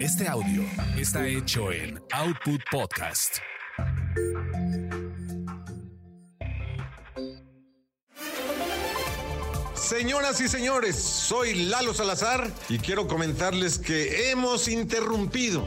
Este audio está hecho en Output Podcast. Señoras y señores, soy Lalo Salazar y quiero comentarles que hemos interrumpido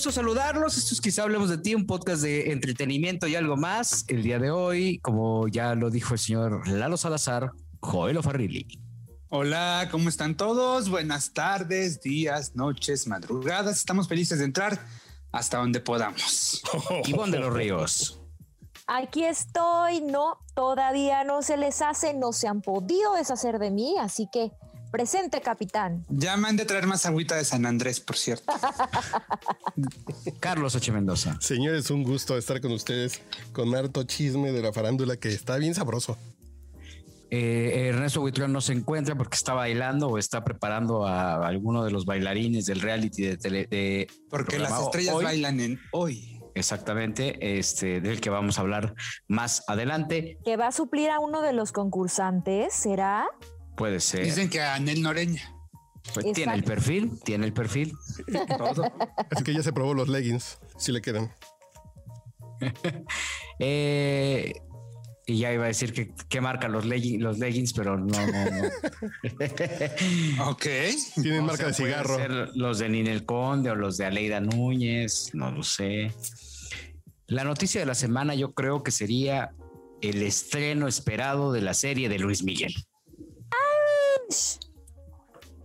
Gusto saludarlos. Esto es Quizá Hablemos de Ti, un podcast de entretenimiento y algo más. El día de hoy, como ya lo dijo el señor Lalo Salazar, Joel Farrilli. Hola, ¿cómo están todos? Buenas tardes, días, noches, madrugadas. Estamos felices de entrar hasta donde podamos. Ivonne de los Ríos. Aquí estoy, no, todavía no se les hace, no se han podido deshacer de mí, así que Presente, capitán. Ya me han de traer más agüita de San Andrés, por cierto. Carlos Oche Mendoza. Señores, un gusto estar con ustedes con harto chisme de la farándula que está bien sabroso. Eh, Ernesto Huitrón no se encuentra porque está bailando o está preparando a alguno de los bailarines del reality de tele. porque las estrellas bailan en hoy. Exactamente, este del que vamos a hablar más adelante. Que va a suplir a uno de los concursantes, ¿será? Puede ser. Dicen que Anel Noreña. Pues tiene el perfil, tiene el perfil. Así que ya se probó los leggings, si le quedan. Eh, y ya iba a decir que, que marca los, leggings, los leggings, pero no, no, no. ok. Tienen marca de cigarro. los de Ninel Conde o los de Aleida Núñez, no lo sé. La noticia de la semana yo creo que sería el estreno esperado de la serie de Luis Miguel.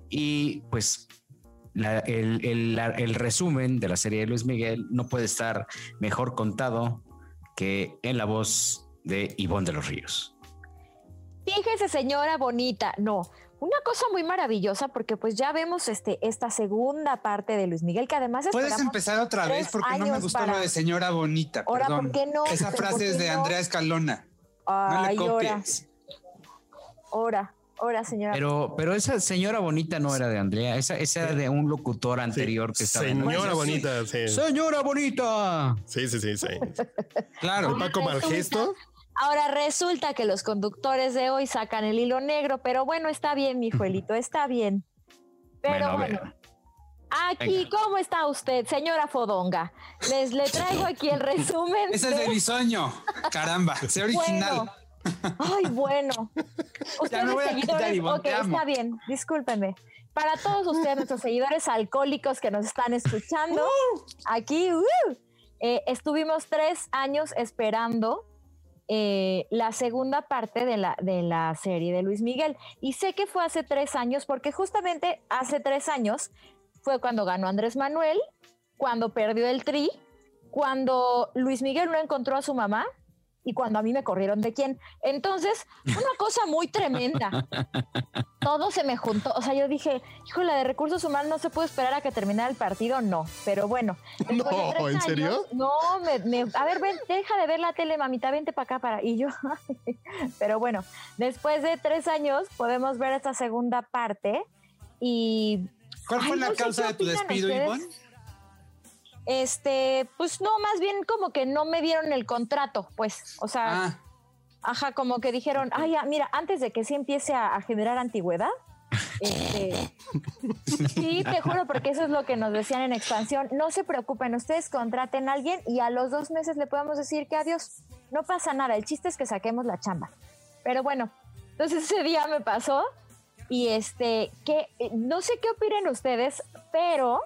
Y pues el, resumen de la serie de Luis Miguel no puede estar mejor contado que en la voz de Ivonne de los Ríos. Fíjese, señora bonita, no, una cosa muy maravillosa porque pues ya vemos este, esta segunda parte de Luis Miguel que además Puedes empezar otra vez porque no me gustó lo de señora bonita. Ahora, ¿por qué no? Esa frase es de Andrea Escalona. no le copies. Ahora. Hola, señora. Pero, pero esa señora bonita no era de Andrea, esa, esa era de un locutor anterior que estaba. Señora bonita, sí. Señora bonita. Sí, sí, sí, sí. claro. Paco Malgesto. Ahora resulta que los conductores de hoy sacan el hilo negro, pero bueno, está bien, mi Juelito, está bien. Pero bueno. Aquí, ¿cómo está usted, señora Fodonga? Les le traigo aquí el resumen. Ese es de bisoño. Caramba, sé original. Ay, bueno. Ustedes seguidores, ok, está bien, discúlpenme. Para todos ustedes, nuestros seguidores alcohólicos que nos están escuchando, uh. aquí uh, eh, estuvimos tres años esperando eh, la segunda parte de la, de la serie de Luis Miguel. Y sé que fue hace tres años, porque justamente hace tres años fue cuando ganó Andrés Manuel, cuando perdió el tri, cuando Luis Miguel no encontró a su mamá y cuando a mí me corrieron de quién. Entonces, una cosa muy tremenda. Todo se me juntó. O sea, yo dije, híjole, de recursos humanos no se puede esperar a que termine el partido. No, pero bueno. No, ¿en serio? No, me, a ver, ven, deja de ver la tele, mamita, vente para acá para. Y yo, pero bueno, después de tres años podemos ver esta segunda parte. Y. ¿Cuál fue la causa de tu despido, Ivonne? Este, pues no, más bien como que no me dieron el contrato, pues, o sea, ah. ajá, como que dijeron, ay, mira, antes de que sí empiece a, generar antigüedad, este, sí, te juro, porque eso es lo que nos decían en expansión. No se preocupen, ustedes contraten a alguien y a los dos meses le podemos decir que adiós. No pasa nada, el chiste es que saquemos la chamba. Pero bueno, entonces ese día me pasó y este, que no sé qué opinen ustedes, pero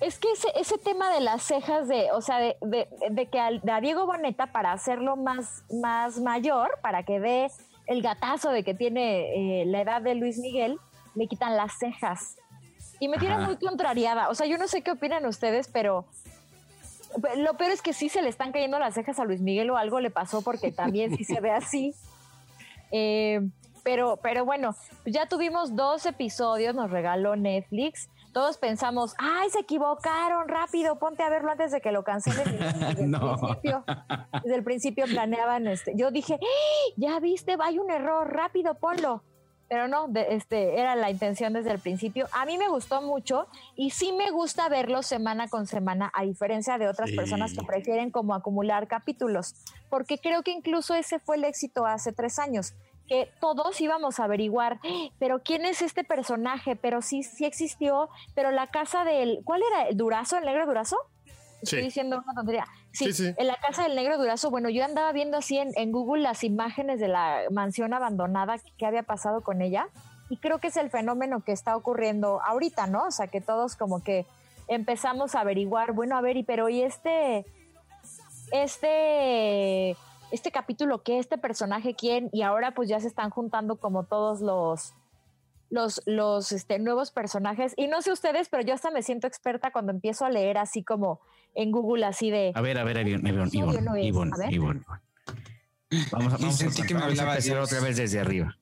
es que ese, ese tema de las cejas, de, o sea, de, de, que a, Diego Boneta, para hacerlo más, más mayor, para que dé el gatazo de que tiene eh, la edad de Luis Miguel, le quitan las cejas. Y me tiene muy contrariada. O sea, yo no sé qué opinan ustedes, pero Lo peor es que sí se le están cayendo las cejas a Luis Miguel o algo le pasó porque también sí se ve así. Eh, pero, pero bueno, ya tuvimos dos episodios, nos regaló Netflix. Todos pensamos, ay, se equivocaron, rápido, ponte a verlo antes de que lo cancelen. Desde, el, principio, desde el principio planeaban, este, yo dije, ya viste, hay un error, rápido, ponlo pero no, este, era la intención desde el principio. A mí me gustó mucho y sí me gusta verlo semana con semana, a diferencia de otras personas que prefieren como acumular capítulos, porque creo que incluso ese fue el éxito hace tres años, que todos íbamos a averiguar, pero ¿quién es este personaje? Pero sí, sí existió, pero la casa del, ¿cuál era? ¿El Durazo? ¿El negro Durazo? Estoy diciendo una tontería. Sí, en la casa del negro Durazo, bueno, yo andaba viendo así en, Google las imágenes de la mansión abandonada que, había pasado con ella y creo que es el fenómeno que está ocurriendo ahorita, ¿no? O sea, que todos como que empezamos a averiguar, bueno, a ver, y pero ¿y este, este, este capítulo qué, este personaje quién? Y ahora pues ya se están juntando como todos los los, los este, nuevos personajes. Y no sé ustedes, pero yo hasta me siento experta cuando empiezo a leer así como en Google, así de. A ver, a ver, Ivonne, Ivonne, Ivonne, Vamos, a, vamos, a, que me empezar otra vez desde arriba.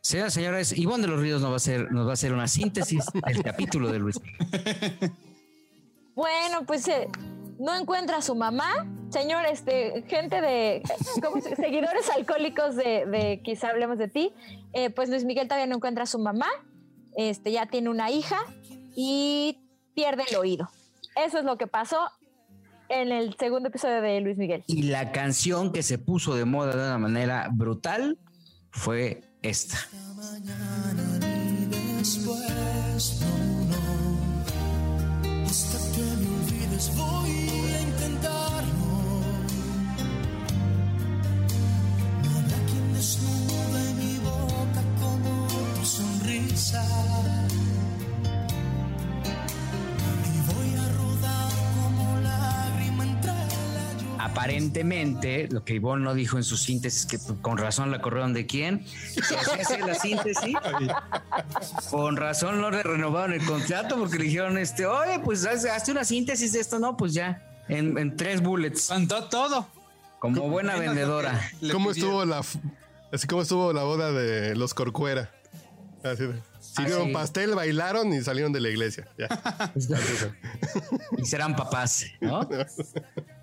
Señoras señores, Ivonne de los Ríos nos va a hacer, nos va a hacer una síntesis del capítulo de Luis. Bueno, pues eh, no encuentra a su mamá. Señor, este, gente de seguidores alcohólicos de, quizá hablemos de ti, eh, pues Luis Miguel todavía no encuentra a su mamá. Este, ya tiene una hija y pierde el oído. Eso es lo que pasó en el segundo episodio de Luis Miguel. Y la canción que se puso de moda de una manera brutal fue esta. Hasta que me olvides voy a intentarlo. No quien desnude mi boca como tu sonrisa. Aparentemente, lo que Ivonne no dijo en su síntesis, que con razón la corrieron de quién, se la síntesis, con razón no le renovaron el contrato porque le dijeron, este, oye, pues hazte una síntesis de esto, no, pues ya, en, tres bullets. Contó todo. Como buena vendedora. ¿Cómo estuvo la, así como estuvo la boda de los Corcuera? Así de. Sirvieron pastel, bailaron y salieron de la iglesia. y serán papás, ¿no?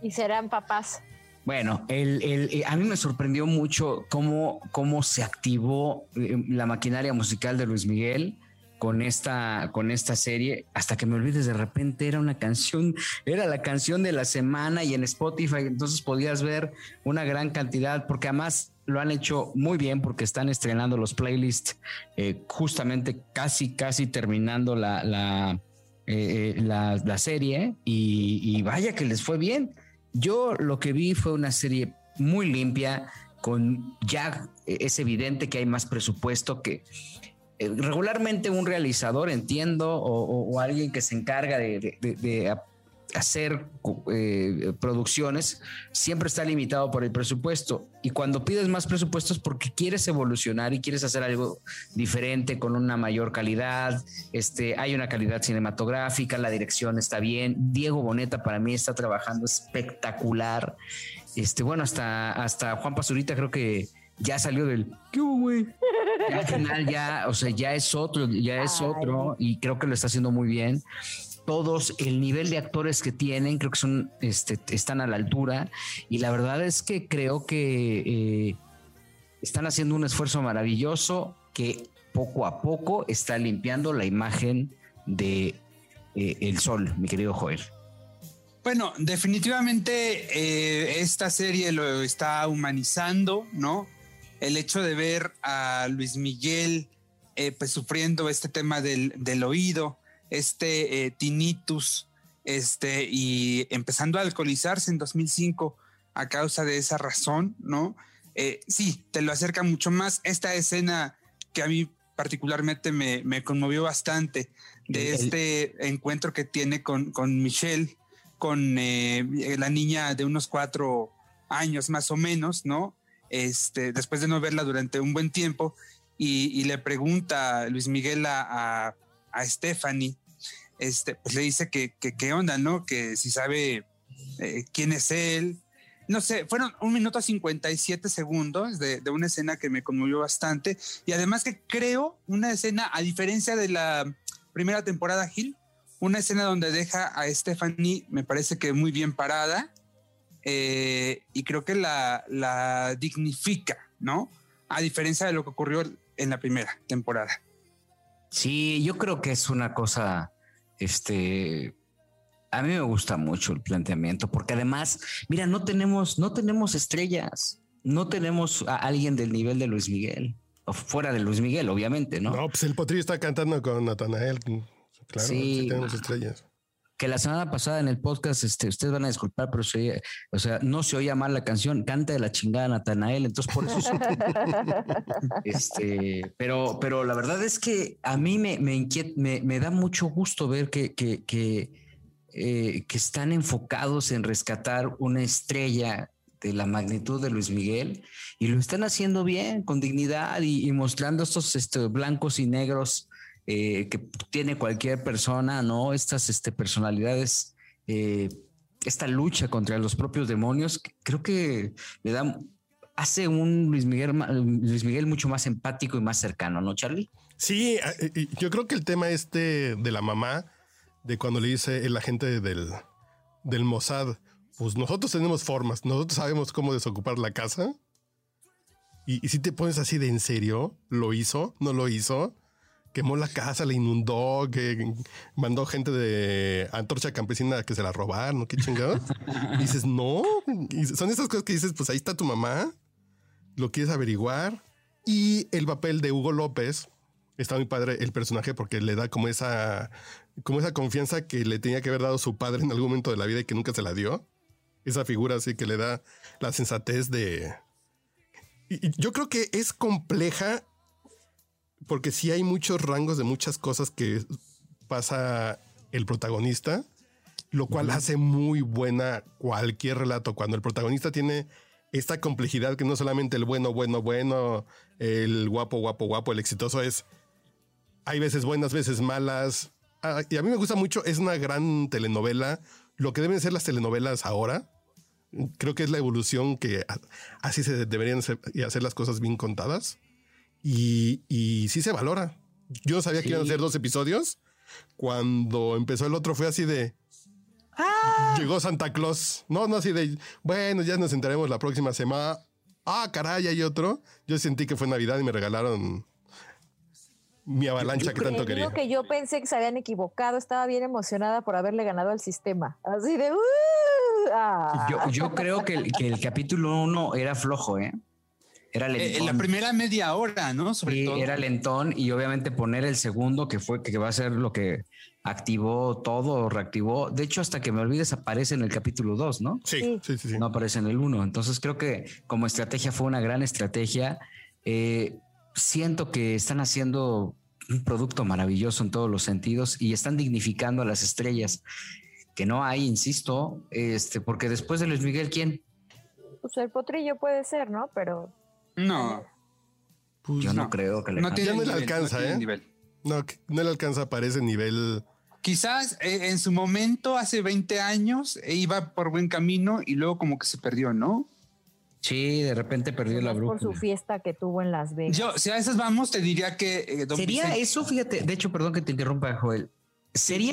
Y serán papás. Bueno, el, eh, a mí me sorprendió mucho cómo, cómo se activó eh, la maquinaria musical de Luis Miguel con esta, con esta serie, hasta que me olvides de repente era una canción, era la canción de la semana y en Spotify, entonces podías ver una gran cantidad, porque además lo han hecho muy bien porque están estrenando los playlists eh, justamente casi, casi terminando la, la, eh, eh, la, serie y, vaya que les fue bien. Yo lo que vi fue una serie muy limpia, con ya es evidente que hay más presupuesto que regularmente un realizador, entiendo, o, alguien que se encarga de, de hacer eh, producciones siempre está limitado por el presupuesto. Y cuando pides más presupuestos porque quieres evolucionar y quieres hacer algo diferente con una mayor calidad este hay una calidad cinematográfica la dirección está bien. Diego Boneta para mí está trabajando espectacular. Este bueno hasta hasta Juan Pazurita creo que ya salió del ¿qué güey? Ya al final ya, o sea, ya es otro, ya es otro y creo que lo está haciendo muy bien todos, el nivel de actores que tienen, creo que son, este, están a la altura. Y la verdad es que creo que eh, están haciendo un esfuerzo maravilloso que poco a poco está limpiando la imagen de eh, el sol, mi querido Joel. Bueno, definitivamente eh, esta serie lo está humanizando, ¿no? El hecho de ver a Luis Miguel pues sufriendo este tema del, del oído, este eh, tinnitus, este, y empezando a alcoholizarse en 2005 a causa de esa razón, ¿no? Eh, sí, te lo acerca mucho más. Esta escena que a mí particularmente me, conmovió bastante de este encuentro que tiene con, con Michelle, con eh, la niña de unos cuatro años más o menos, ¿no? Este, después de no verla durante un buen tiempo, y, le pregunta Luis Miguel a, a Stephanie, este, pues le dice que, qué onda, ¿no? Que si sabe eh, quién es él. No sé, fueron un minuto 57 segundos de, de, una escena que me conmovió bastante. Y además que creo una escena, a diferencia de la primera temporada, Gil, una escena donde deja a Stephanie, me parece que muy bien parada. Eh, y creo que la, la dignifica, ¿no? A diferencia de lo que ocurrió en la primera temporada. Sí, yo creo que es una cosa, este, a mí me gusta mucho el planteamiento, porque además, mira, no tenemos, no tenemos estrellas, no tenemos a alguien del nivel de Luis Miguel, o fuera de Luis Miguel, obviamente, ¿no? No, pues el potrillo está cantando con Natanael, claro, sí, tenemos estrellas. Que la semana pasada en el podcast, este, ustedes van a disculpar, pero se o sea, no se oía mal la canción, canta de la chingada Natanael, entonces por eso. este, pero, pero la verdad es que a mí me, me, me, me da mucho gusto ver que, que, que eh, que están enfocados en rescatar una estrella de la magnitud de Luis Miguel y lo están haciendo bien, con dignidad y, mostrando estos este, blancos y negros eh, que tiene cualquier persona, ¿no? Estas este, personalidades, eh, esta lucha contra los propios demonios, creo que le da, hace un Luis Miguel, Luis Miguel mucho más empático y más cercano, ¿no, Charlie? Sí, yo creo que el tema este de la mamá, de cuando le dice el agente del, del Mossad, pues nosotros tenemos formas, nosotros sabemos cómo desocupar la casa. Y, si te pones así de en serio, ¿lo hizo? ¿No lo hizo? Quemó la casa, la inundó, que mandó gente de antorcha campesina que se la robaron, qué chingados. dices, no, son esas cosas que dices, pues ahí está tu mamá, lo quieres averiguar. Y el papel de Hugo López, está muy padre el personaje porque le da como esa como esa confianza que le tenía que haber dado su padre en algún momento de la vida y que nunca se la dio. Esa figura así que le da la sensatez de... Y yo creo que es compleja porque sí hay muchos rangos de muchas cosas que pasa el protagonista, lo cual hace muy buena cualquier relato. Cuando el protagonista tiene esta complejidad que no solamente el bueno, bueno, bueno, el guapo, guapo, guapo, el exitoso es... Hay veces buenas, veces malas, Ah, y a mí me gusta mucho, es una gran telenovela, lo que deben ser las telenovelas ahora. Creo que es la evolución que así se deberían hacer, y hacer las cosas bien contadas. Y, y sí se valora. Yo sabía que iban a ser dos episodios. Cuando empezó el otro fue así de... ¡Ah! Llegó Santa Claus. No, no así de... Bueno, ya nos enteremos la próxima semana. Ah, caray, hay otro. Yo sentí que fue Navidad y me regalaron mi avalancha que tanto quería. que yo pensé que se habían equivocado, estaba bien emocionada por haberle ganado al sistema. Así de... Uh, ah. yo, creo que el, capítulo uno era flojo, ¿eh? Era lentón. Eh, en la primera media hora, ¿no? Sobre todo. Era lentón y obviamente poner el segundo, que fue que va a ser lo que activó todo, reactivó. De hecho, hasta que me olvides, aparece en el capítulo 2, ¿no? Sí, sí, sí, No aparece en el 1. Entonces creo que como estrategia fue una gran estrategia. Eh, siento que están haciendo un producto maravilloso en todos los sentidos y están dignificando a las estrellas que no hay, insisto, este, porque después de Luis Miguel, ¿quién? Pues el potrillo puede ser, ¿no? Pero. No. Pues Yo no, creo que le no, tiene no le alcanza, ¿eh? No, no le alcanza para ese nivel. Quizás eh, en su momento, hace 20 años, e iba por buen camino y luego como que se perdió, ¿no? Sí, de repente perdió la brújula. Por su fiesta que tuvo en Las Vegas. Yo, si a esas vamos, te diría que... Eh, Sería eso, fíjate, de hecho, perdón que te interrumpa, Joel. ¿Sería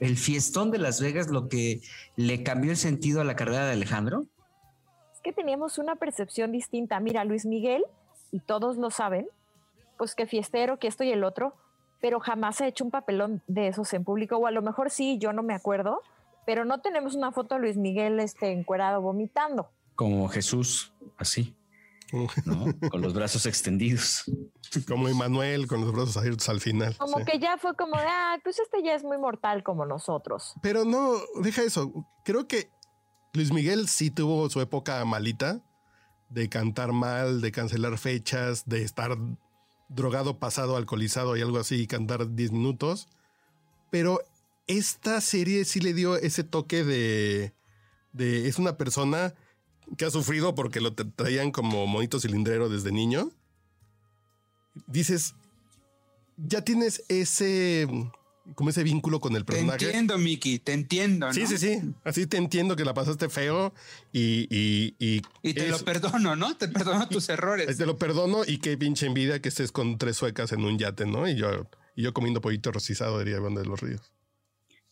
el fiestón de Las Vegas lo que le cambió el sentido a la carrera de Alejandro? Es que teníamos una percepción distinta. Mira, Luis Miguel, y todos lo saben, pues que fiestero, que esto y el otro, pero jamás ha hecho un papelón de esos en público, o a lo mejor sí, yo no me acuerdo, pero no tenemos una foto de Luis Miguel este, encuerado vomitando como Jesús, así, con los brazos extendidos. Como Emanuel, con los brazos abiertos al final. Como que ya fue como de, ah, pues este ya es muy mortal como nosotros. Pero no, deja eso. Creo que Luis Miguel sí tuvo su época malita de cantar mal, de cancelar fechas, de estar drogado, pasado, alcoholizado y algo así y cantar 10 minutos. Pero esta serie sí le dio ese toque de, de es una persona que ha sufrido porque lo traían como monito cilindrero desde niño, dices, ya tienes ese, como ese vínculo con el personaje. Te entiendo, Miki, te entiendo. ¿no? Sí, sí, sí. Así te entiendo que la pasaste feo y. Y, y, y te lo perdono, ¿no? Te perdono tus errores. Te lo perdono y qué pinche envidia que estés con tres suecas en un yate, ¿no? Y yo, y yo comiendo pollito rostizado, diría Iván de los Ríos.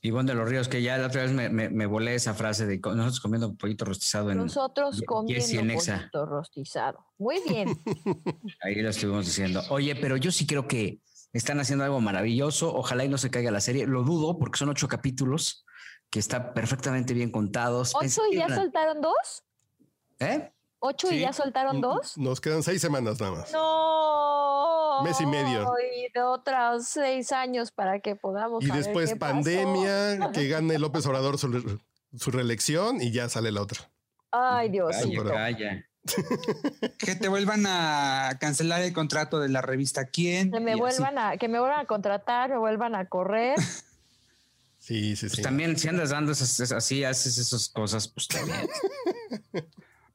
Iván de los Ríos, que ya la otra vez me, me, volé esa frase de nosotros comiendo pollito rostizado en Nosotros comiendo pollito rostizado. Muy bien. Ahí lo estuvimos diciendo. Oye, pero yo sí creo que están haciendo algo maravilloso. Ojalá y no se caiga la serie. Lo dudo porque son ocho capítulos que están perfectamente bien contados. ¿Ocho y ya soltaron dos? ¿Eh? ¿Ocho y ya soltaron dos? Nos quedan seis semanas nada más. No. Mes y medio. Y de otros seis años para que podamos. Y después pandemia, que gane López Obrador su, su, reelección y ya sale la otra. Ay, Dios. Calla, que te vuelvan a cancelar el contrato de la revista ¿Quién? Que me vuelvan a, que me vuelvan a contratar, me vuelvan a correr. Sí, sí, pues sí. también si andas dando esas, así, haces esas cosas, pues también.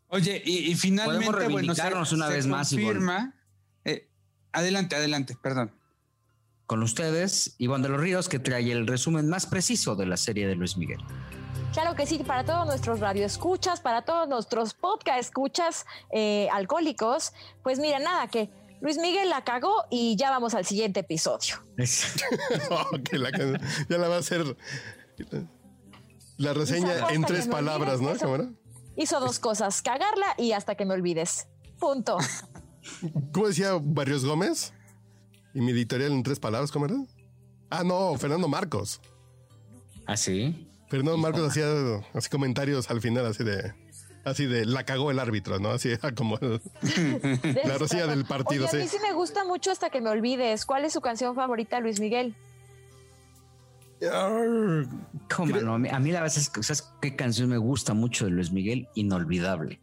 Oye, y, finalmente, bueno, una vez más. Confirma. Eh, adelante, adelante, perdón. Con ustedes, Iván de los Ríos, que trae el resumen más preciso de la serie de Luis Miguel. Claro que sí, para todos nuestros radioescuchas, para todos nuestros podcast escuchas eh, alcohólicos, pues mira, nada, que Luis Miguel la cagó y ya vamos al siguiente episodio. ya la va a hacer la reseña en tres palabras, ¿no, cámara? Hizo dos cosas, cagarla y hasta que me olvides. Punto. ¿Cómo decía Barrios Gómez? ¿Y mi editorial en tres palabras, cámara? Ah, no, Fernando Marcos. ¿Ah, sí? Fernando Marcos hacía así comentarios al final, así de así de la cagó el árbitro, ¿no? Así como la rosilla del partido. A mí sí me gusta mucho hasta que me olvides. ¿Cuál es su canción favorita, Luis Miguel? ¿Cómo no? A mí la verdad es que, ¿sabes qué canción me gusta mucho de Luis Miguel? Inolvidable.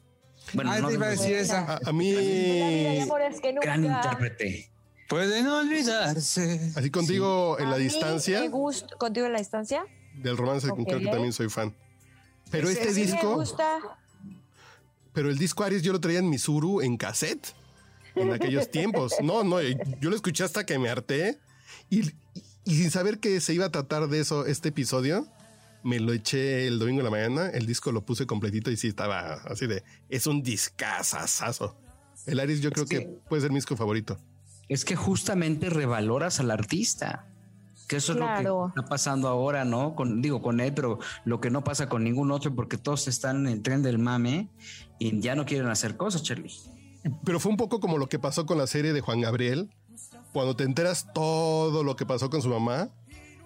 Bueno, no te iba a decir esa. A, mí. Gran intérprete. Pueden olvidarse. Así contigo en la distancia. Me ¿Contigo en la distancia? Del romance, creo que también soy fan. Pero este disco. Me gusta. Pero el disco Aries yo lo traía en Misuru en cassette. En aquellos tiempos. No, no, yo lo escuché hasta que me harté. Y, y sin saber que se iba a tratar de eso este episodio, me lo eché el domingo en la mañana, el disco lo puse completito y sí estaba así de, es un discazazazo. El Aris yo creo que, puede ser mi disco favorito. Es que justamente revaloras al artista. Que eso es lo que está pasando ahora, ¿no? Con, digo, con él, pero lo que no pasa con ningún otro porque todos están en el tren del mame y ya no quieren hacer cosas, Charlie. Pero fue un poco como lo que pasó con la serie de Juan Gabriel, cuando te enteras todo lo que pasó con su mamá,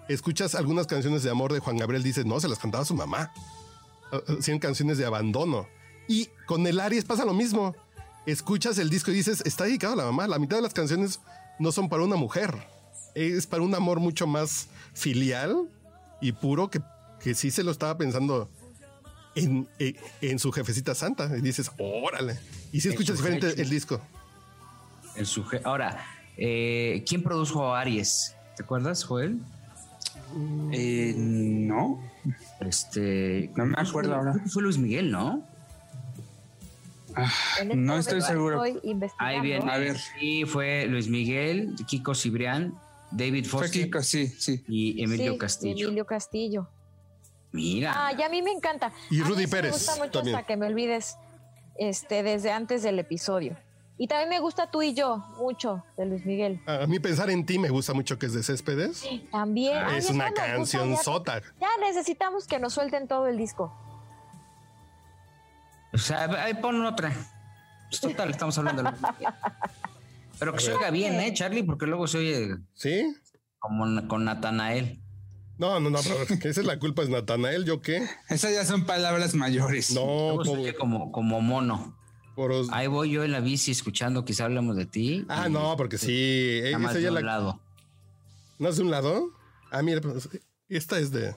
escuchas algunas canciones de amor de Juan Gabriel, dices, no, se las cantaba su mamá. Cien canciones de abandono. Y con el Aries pasa lo mismo. Escuchas el disco y dices, está dedicado a la mamá. La mitad de las canciones no son para una mujer. Es para un amor mucho más filial y puro que, que sí se lo estaba pensando en, en, su jefecita santa. Y dices, órale. Y si escuchas diferente el disco. El Ahora, eh, ¿Quién produjo a Aries? ¿Te acuerdas, Joel? Eh, no. Este. No me acuerdo ahora. Fue Luis Miguel, ¿no? Ah, no estoy seguro. Ahí viene. A ver. Sí, fue Luis Miguel, Kiko Cibrián, David Foster. Sí, sí. Y Emilio Castillo. Emilio Castillo. Mira. Ah, y a mí me encanta. Y Rudy Pérez. Me gusta mucho hasta que me olvides este, desde antes del episodio. Y también me gusta tú y yo, mucho, de Luis Miguel. A mí pensar en ti me gusta mucho que es de Céspedes. También. es una canción sota. Ya necesitamos que nos suelten todo el disco. O sea, ahí pon otra. Pues total, estamos hablando de Pero que se oiga bien, ¿eh, Charlie? Porque luego se oye. ¿Sí? Como con Natanael. No, no, no, pero esa es la culpa es Natanael, ¿yo qué? Esas ya son palabras mayores. No, como, como mono. Ahí voy yo en la bici escuchando, quizá hablamos de ti. Ah, no, porque sí. Nada más de un lado. ¿No es de un lado? Ah, mira, pues, esta es de...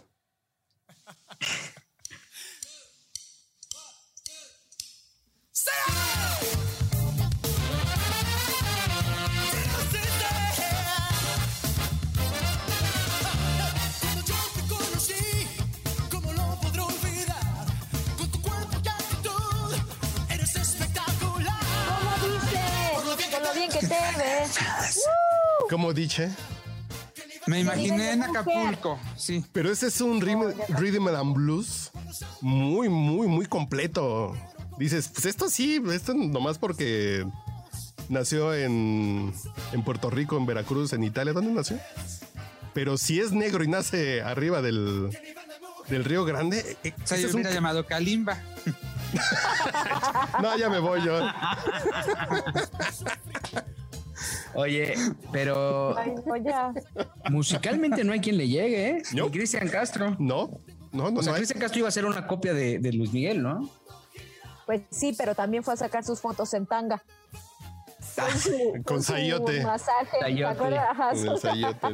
ves. Como dice. Me imaginé en Acapulco, sí. Pero ese es un rhythm, and blues muy, muy, muy completo. Dices, pues esto sí, esto nomás porque nació en, en Puerto Rico, en Veracruz, en Italia. ¿Dónde nació? Pero si es negro y nace arriba del, del Río Grande. Eh, o sea, yo hubiera llamado Kalimba. no, ya me voy yo. Oye, pero musicalmente no hay quien le llegue, ¿eh? No. Cristian Castro. No, no, no. O sea, Cristian Castro iba a ser una copia de, de, Luis Miguel, ¿no? Pues sí, pero también fue a sacar sus fotos en tanga. Con, sayote. Masaje, sayote.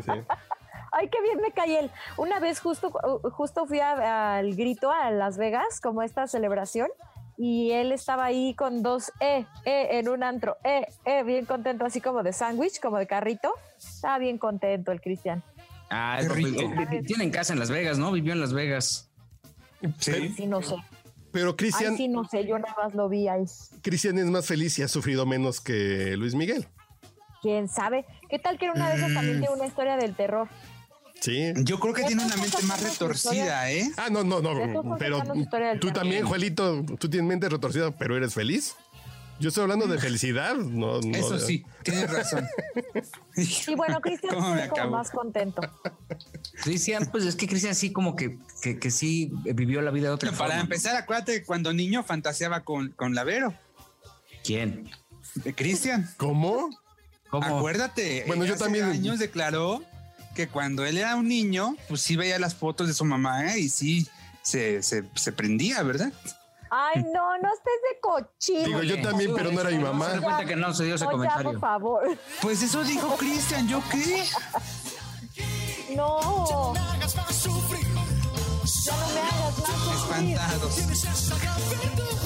sí. Ay, qué bien me cae él. Una vez justo, justo fui al grito a Las Vegas, como esta celebración, y él estaba ahí con dos E, E en un antro, E, E, bien contento, así como de sándwich, como de carrito. Estaba bien contento el Cristian. Ah, tiene casa en Las Vegas, ¿no? Vivió en Las Vegas. Sí. Sí, no sé. Pero Cristian. Sí, no sé, yo nada más lo vi ahí. Cristian es más feliz y ha sufrido menos que Luis Miguel. Quién sabe. ¿Qué tal que una de esas también tiene una historia del terror? Sí. Yo creo que tiene una mente más retorcida, ¿eh? Ah, no, no, no. Pero tú también, Juelito, tú tienes mente retorcida, pero eres feliz. Yo estoy hablando de felicidad. No, Eso sí, tienes razón. y bueno, Cristian como más contento. Cristian, pues es que Cristian sí como que, que, sí vivió la vida de otra Para empezar, acuérdate cuando niño fantaseaba con, con Lavero. ¿Quién? Cristian. ¿Cómo? ¿Cómo? Acuérdate. Bueno, yo también. años declaró que cuando él era un niño, pues sí veía las fotos de su mamá ¿eh? y sí se, se, se prendía, ¿verdad? Ay, no, no estés de cochino. Digo, yo también, pero no era mi mamá. Se cuenta que no se dio ese comentario. por favor. Pues eso dijo Cristian, ¿yo qué? No. Ya no me hagas más Espantados.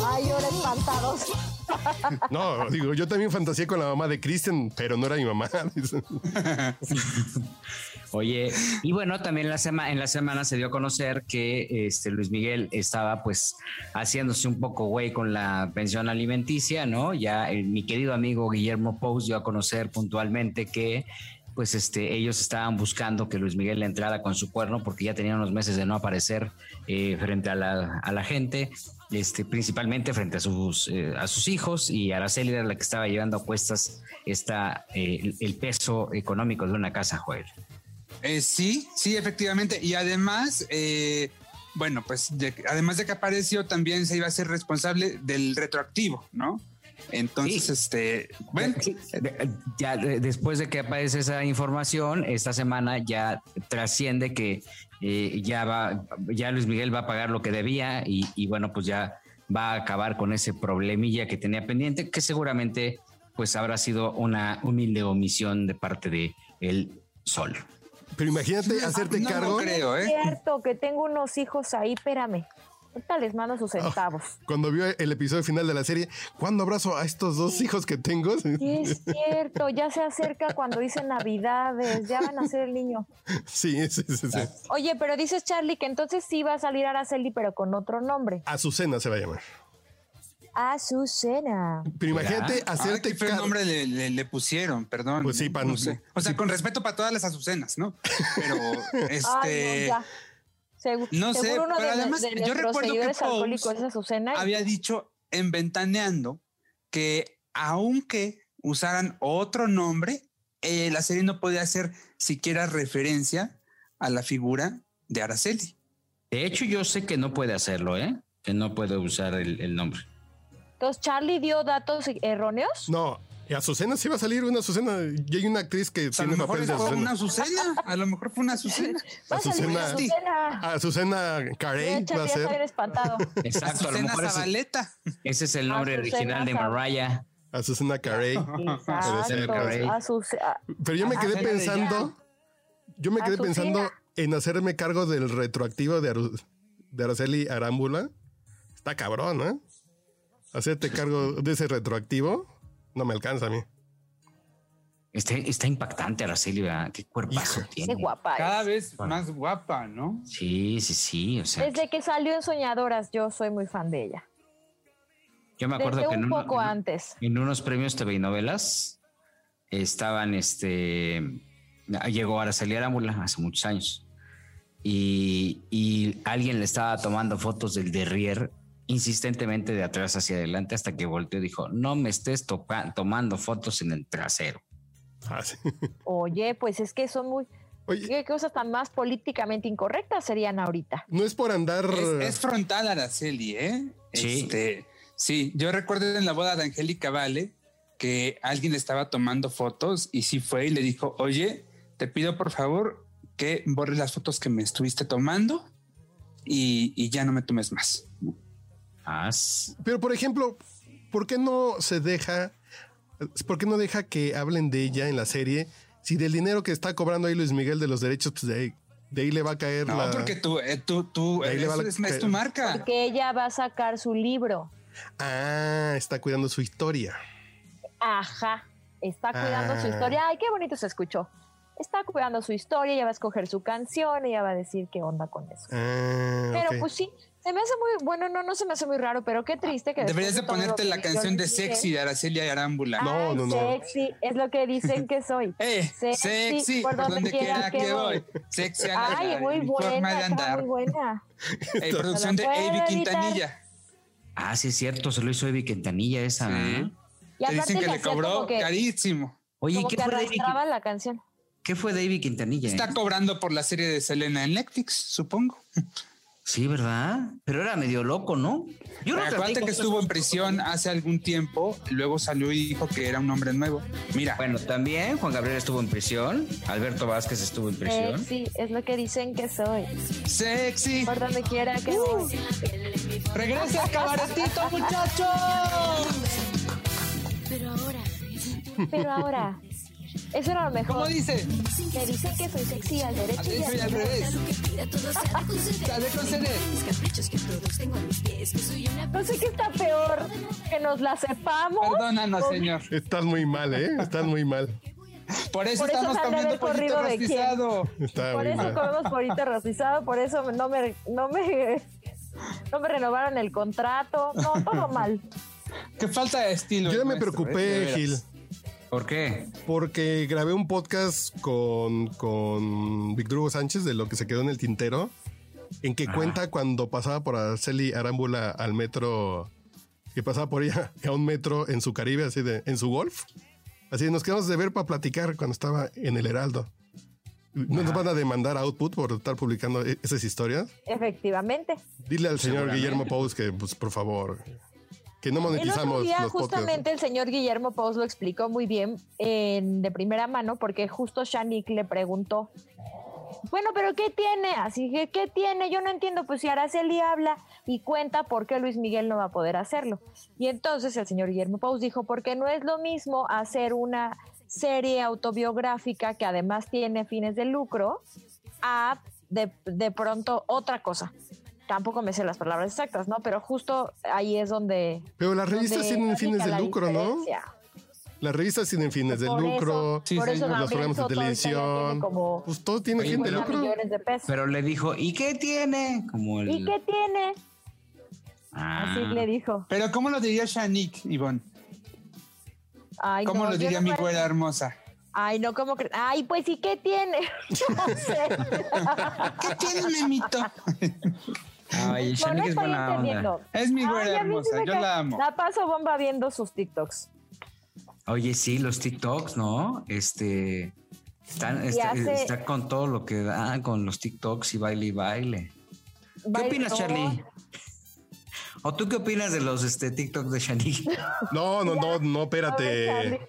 Ay, ahora espantados. No, digo, yo también fantaseé con la mamá de Kristen, pero no era mi mamá. Oye, y bueno, también la en la semana se dio a conocer que este Luis Miguel estaba pues haciéndose un poco güey con la pensión alimenticia, ¿no? Ya mi querido amigo Guillermo Pous dio a conocer puntualmente que pues este, ellos estaban buscando que Luis Miguel le entrara con su cuerno porque ya tenían unos meses de no aparecer eh, frente a la, a la, gente, este, principalmente frente a sus, eh, a sus hijos y Araceli era la que estaba llevando a cuestas esta, eh, el peso económico de una casa, Joel. sí, sí, efectivamente. Y además, bueno, pues además de que apareció, también se iba a ser responsable del retroactivo, ¿no? Entonces, este, bueno, ya después de que aparece esa información, esta semana ya trasciende que eh, ya va, ya Luis Miguel va a pagar lo que debía y, bueno, pues ya va a acabar con ese problemilla que tenía pendiente, que seguramente pues habrá sido una humilde omisión de parte de el Sol. Pero imagínate hacerte cargo. creo, ¿eh? Es cierto que tengo unos hijos ahí, espérame. Ahorita les mando sus centavos. cuando vio el episodio final de la serie, ¿cuándo abrazo a estos dos hijos que tengo? Sí, es cierto, ya se acerca cuando dice Navidades, ya van a ser el niño. Sí, sí, sí, sí. Oye, pero dices Charlie que entonces sí va a salir Araceli, pero con otro nombre. Azucena se va a llamar. Azucena. Pero imagínate hacerte. ¿Qué nombre le, pusieron? Perdón. Pues sí, para. o sea, con respeto para todas las azucenas, ¿no? Pero este no sé, pero además yo recuerdo que había dicho en Ventaneando que aunque usaran otro nombre, eh, la serie no podía hacer siquiera referencia a la figura de Araceli. De hecho, yo sé que no puede hacerlo, ¿eh? Que no puede usar el, el nombre. Entonces, ¿Charlie dio datos erróneos? No, y Azucena sí va a salir una Azucena. Y hay una actriz que tiene papel de Azucena. Una Azucena. A lo mejor fue una Azucena. Azucena. Azucena Carey va a ser. espantado. Exacto. Azucena Zabaleta. Ese es el nombre original de Mariah. Azucena Carey. Pero yo me quedé pensando. Yo me quedé pensando en hacerme cargo del retroactivo de, de Araceli Arámbula. Está cabrón, ¿eh? Hacerte cargo de ese retroactivo. No me alcanza a mí. Está, está impactante Araceli, qué cuerpazo tiene. Qué guapa Cada vez más guapa, ¿no? Sí, sí, sí. O sea, Desde que salió en Soñadoras, yo soy muy fan de ella. Yo me acuerdo que un en, poco antes. en unos premios TV y novelas estaban este llegó Araceli Arámbula hace muchos años y, y, alguien le estaba tomando fotos del derrier insistentemente de atrás hacia adelante hasta que volteó y dijo, no me estés tomando fotos en el trasero. Ah, Oye, pues es que son muy... ¿Qué cosas tan más políticamente incorrectas serían ahorita? No es por andar... Es, frontal Araceli, ¿eh? Sí. Este, sí, yo recuerdo en la boda de Angélica Vale que alguien estaba tomando fotos y sí fue y le dijo, oye, te pido por favor que borres las fotos que me estuviste tomando y, ya no me tomes más. Pero por ejemplo, ¿por qué no se deja, por qué no deja que hablen de ella en la serie? Si del dinero que está cobrando ahí Luis Miguel de los derechos, pues de ahí, le va a caer no, porque tú, eh, tú, tú, es, tu marca. Porque ella va a sacar su libro. Ah, está cuidando su historia. Ajá, está cuidando su ah. historia. Ay, qué bonito se escuchó está cuidando su historia, ella va a escoger su canción, ella va a decir qué onda con eso. Ah, pero pues sí, se me hace muy, bueno, no, no se me hace muy raro, pero qué triste que... Deberías de, ponerte la canción de Sexy de Araceli Arámbula. No, no, no. Sexy, es lo que dicen que soy. Eh, sexy, por donde, quiera, que voy. Sexy a la, Ay, muy buena, de andar. muy buena. Eh, producción de Avi Quintanilla. Ah, sí es cierto, se lo hizo Avi Quintanilla esa. ¿eh? Te dicen que le cobró carísimo. Oye, ¿qué fue David? la canción. ¿Qué fue David Quintanilla? Está cobrando por la serie de Selena en Netflix, supongo. Sí, ¿verdad? Pero era medio loco, ¿no? Yo no Acuérdate que estuvo en prisión hace algún tiempo, luego salió y dijo que era un hombre nuevo. Mira. Bueno, también Juan Gabriel estuvo en prisión, Alberto Vázquez estuvo en prisión. Sí, es lo que dicen que soy. Sexy. Por donde quiera que uh. Regresa al cabaretito, muchachos. Pero ahora. Pero ahora. Eso era lo mejor. ¿Cómo dice? Me dice que soy sexy al derecho, y al, revés. No sé qué está peor, que nos la sepamos. Perdónanos, señor. Estás muy mal, ¿eh? Estás muy mal. Por eso, por eso estamos comiendo pollito rostizado. por eso comemos pollito rostizado, por eso no me, no me, no me renovaron el contrato. No, todo mal. Qué falta de estilo. Yo ya me preocupé, ¿eh? Gil. ¿Por qué? Porque grabé un podcast con, con Víctor Hugo Sánchez de lo que se quedó en el tintero, en que cuenta cuando pasaba por Araceli Arámbula al metro, que pasaba por ella a un metro en su Caribe, así de, en su golf. Así nos quedamos de ver para platicar cuando estaba en el Heraldo. ¿No nos van a demandar Output por estar publicando e-, esas historias? Efectivamente. Dile al señor Guillermo Pous que, pues, por favor, que no monetizamos. El otro justamente el señor Guillermo Pous lo explicó muy bien de primera mano, porque justo Shanik le preguntó, bueno, pero ¿qué tiene? Así que, ¿qué tiene? Yo no entiendo, pues si Araceli habla y cuenta por qué Luis Miguel no va a poder hacerlo. Y entonces el señor Guillermo Pous dijo, porque no es lo mismo hacer una serie autobiográfica que además tiene fines de lucro a de, de pronto otra cosa tampoco me sé las palabras exactas, ¿no? Pero justo ahí es donde... Pero las revistas tienen fines de lucro, ¿no? Las revistas tienen fines de lucro, los programas de televisión, pues todo tiene fin de lucro. Pero le dijo, ¿y qué tiene? Como ¿Y qué tiene? Ah. Así le dijo. Pero ¿cómo lo diría Shanik, Ivonne? Ay, ¿Cómo lo diría mi güera hermosa? Ay, no, ¿cómo crees? Ay, pues, ¿y qué tiene? no sé. ¿Qué tiene, Memito? Ay, no, no estoy entendiendo. Es mi güera hermosa, yo la amo. La paso bomba viendo sus TikToks. Oye, sí, los TikToks, ¿no? Este. Están, está, con todo lo que da, con los TikToks y baile y baile. ¿Qué opinas, Charlie? ¿O tú qué opinas de los este, TikToks de Shani? No, no, no, no, espérate.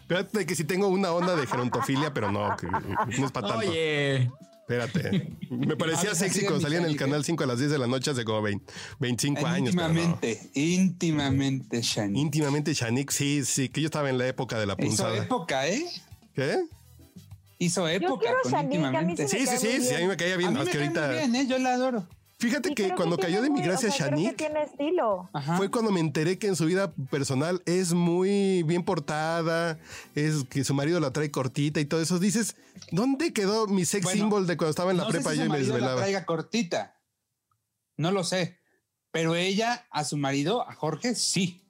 Espérate que si tengo una onda de gerontofilia, pero no, que no es para tanto. Oye. Espérate. Me parecía sexy cuando salía en el canal 5 a las 10 de la noche hace como 25 años. Íntimamente, íntimamente Shanik. Íntimamente Shanik, sí, sí, que yo estaba en la época de la punzada. Hizo época, ¿eh? ¿Qué? Hizo época con íntimamente. Sí, sí, sí, sí, a mí me caía bien. A mí me cae muy bien, ¿eh? Yo la adoro. Fíjate que cuando cayó de mi gracia Shanique, tiene estilo. fue cuando me enteré que en su vida personal es muy bien portada, es que su marido la trae cortita y todo eso. Dices, ¿dónde quedó mi sex symbol de cuando estaba en la prepa yo y me desvelaba? La traiga cortita. No lo sé. Pero ella, a su marido, a Jorge, sí.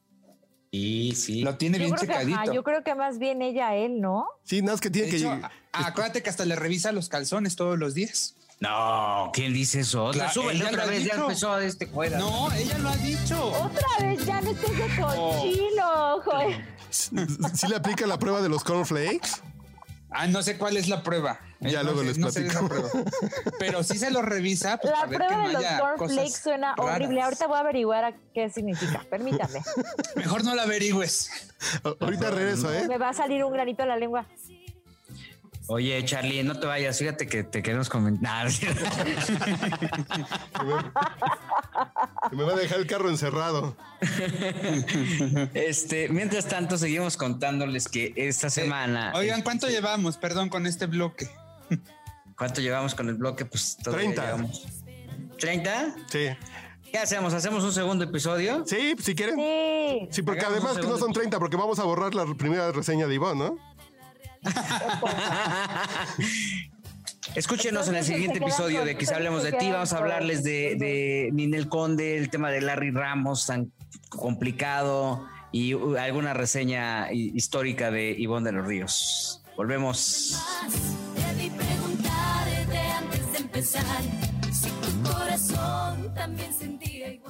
Sí, sí. Lo tiene bien que, checadito. ajá, yo creo que más bien ella a él, ¿no? Sí, nada más que tiene De que. hecho, acuérdate que hasta le revisa los calzones todos los días. No, ¿quién dice eso? Otra, Claro, súbele otra lo ha vez, ya empezó este juega. No, ella lo ha dicho. Otra vez, ya no estés de cochino, joder. ¿Sí le aplica la prueba de los cornflakes? Ah, no sé cuál es la prueba. Ya no luego sé- les no sé platico. prueba. Pero sí se lo revisa. pues, La para ver que prueba no de los haya cornflakes suena raras. horrible. Ahorita voy a averiguar a qué significa. Permítame. Mejor no la averigües. Ahorita regreso, ¿eh? Me va a salir un granito en la lengua. Oye, Charlie, no te vayas, fíjate que te queremos comentar. Me va a dejar el carro encerrado. este, mientras tanto, seguimos contándoles que esta semana. Oigan, ¿cuánto llevamos? Perdón, con este bloque. ¿Cuánto llevamos con el bloque? Pues todavía 30. llevamos. ¿30? Sí. ¿Qué hacemos? ¿Hacemos un segundo episodio? Sí, si quieren. Sí. Sí, porque Hagamos además que no son 30, porque vamos a borrar la primera reseña de Ivonne, ¿no? Escúchenos en el siguiente episodio con- de Quizá hablemos de ti. Vamos a hablarles de, de Ninel Conde, el tema de Larry Ramos tan complicado y alguna reseña hi- histórica de Ivonne de los Ríos. Volvemos. Debí preguntarte antes de empezar si tu corazón también sentía igual.